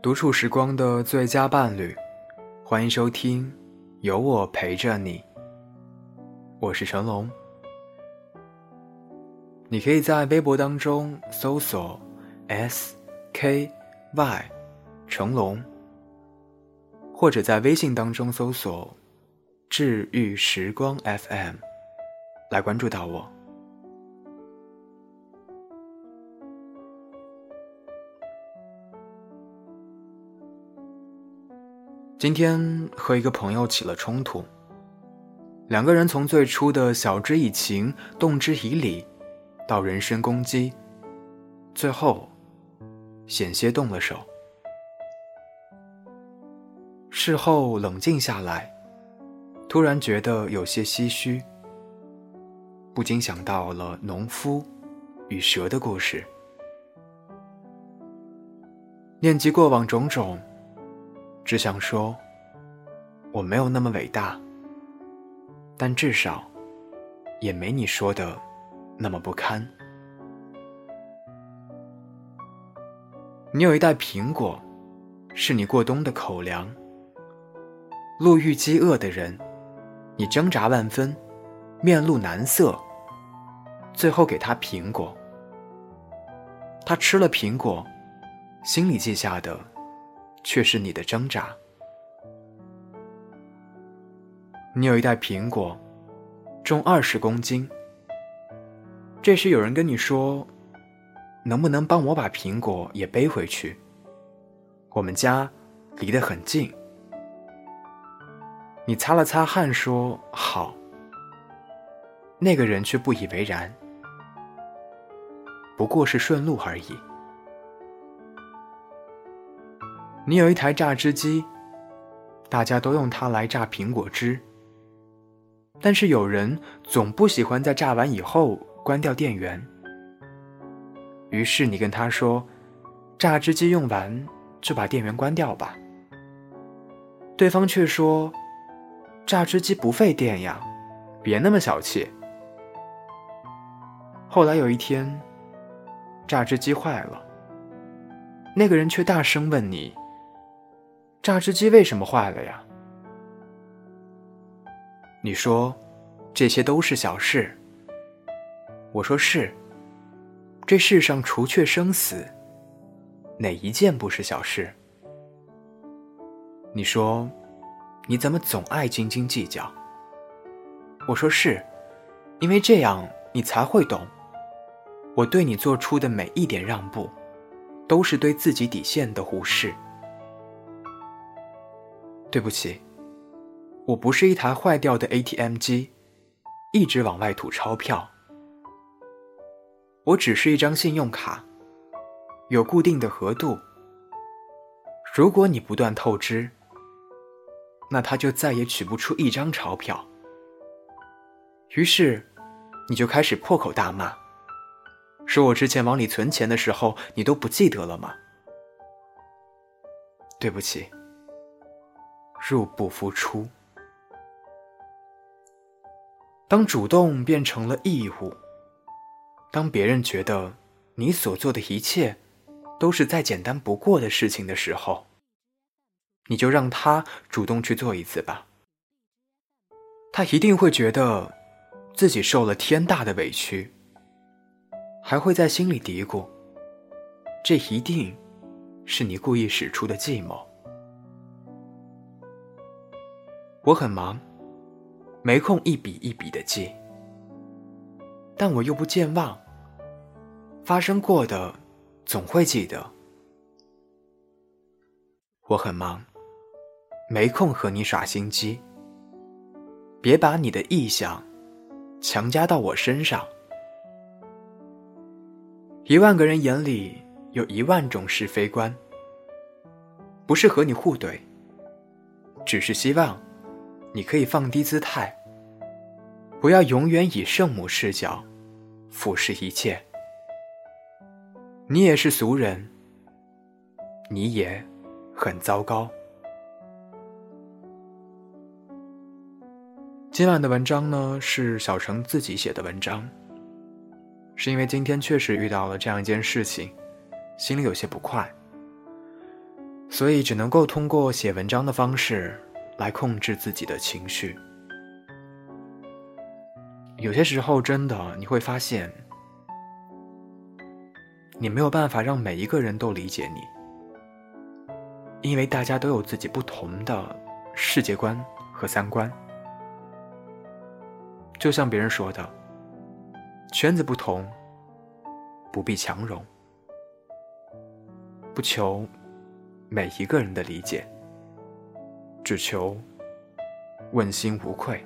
独处时光的最佳伴侣，欢迎收听，有我陪着你。我是成龙，你可以在微博当中搜索 “s k y 成龙”，或者在微信当中搜索“治愈时光 FM” 来关注到我。今天和一个朋友起了冲突，两个人从最初的晓之以情、动之以理，到人身攻击，最后险些动了手。事后冷静下来，突然觉得有些唏嘘，不禁想到了农夫与蛇的故事，念及过往种种。只想说，我没有那么伟大，但至少也没你说的那么不堪。你有一袋苹果，是你过冬的口粮。路遇饥饿的人，你挣扎万分，面露难色，最后给他苹果。他吃了苹果，心里记下的。却是你的挣扎。你有一袋苹果，重二十公斤。这时有人跟你说：“能不能帮我把苹果也背回去？我们家离得很近。”你擦了擦汗说：“好。”那个人却不以为然，不过是顺路而已。你有一台榨汁机，大家都用它来榨苹果汁。但是有人总不喜欢在榨完以后关掉电源，于是你跟他说：“榨汁机用完就把电源关掉吧。”对方却说：“榨汁机不费电呀，别那么小气。”后来有一天，榨汁机坏了，那个人却大声问你。榨汁机为什么坏了呀？你说，这些都是小事。我说是。这世上除却生死，哪一件不是小事？你说，你怎么总爱斤斤计较？我说是，因为这样你才会懂，我对你做出的每一点让步，都是对自己底线的忽视。对不起，我不是一台坏掉的 ATM 机，一直往外吐钞票。我只是一张信用卡，有固定的额度。如果你不断透支，那它就再也取不出一张钞票。于是，你就开始破口大骂，说我之前往里存钱的时候，你都不记得了吗？对不起。入不敷出。当主动变成了义务，当别人觉得你所做的一切都是再简单不过的事情的时候，你就让他主动去做一次吧。他一定会觉得自己受了天大的委屈，还会在心里嘀咕：这一定是你故意使出的计谋。我很忙，没空一笔一笔的记，但我又不健忘。发生过的，总会记得。我很忙，没空和你耍心机。别把你的意向强加到我身上。一万个人眼里有一万种是非观，不是和你互怼，只是希望。你可以放低姿态，不要永远以圣母视角俯视一切。你也是俗人，你也很糟糕。今晚的文章呢，是小程自己写的文章，是因为今天确实遇到了这样一件事情，心里有些不快。所以只能够通过写文章的方式来控制自己的情绪。有些时候，真的你会发现，你没有办法让每一个人都理解你，因为大家都有自己不同的世界观和三观。就像别人说的，圈子不同，不必强融，不求每一个人的理解，只求问心无愧。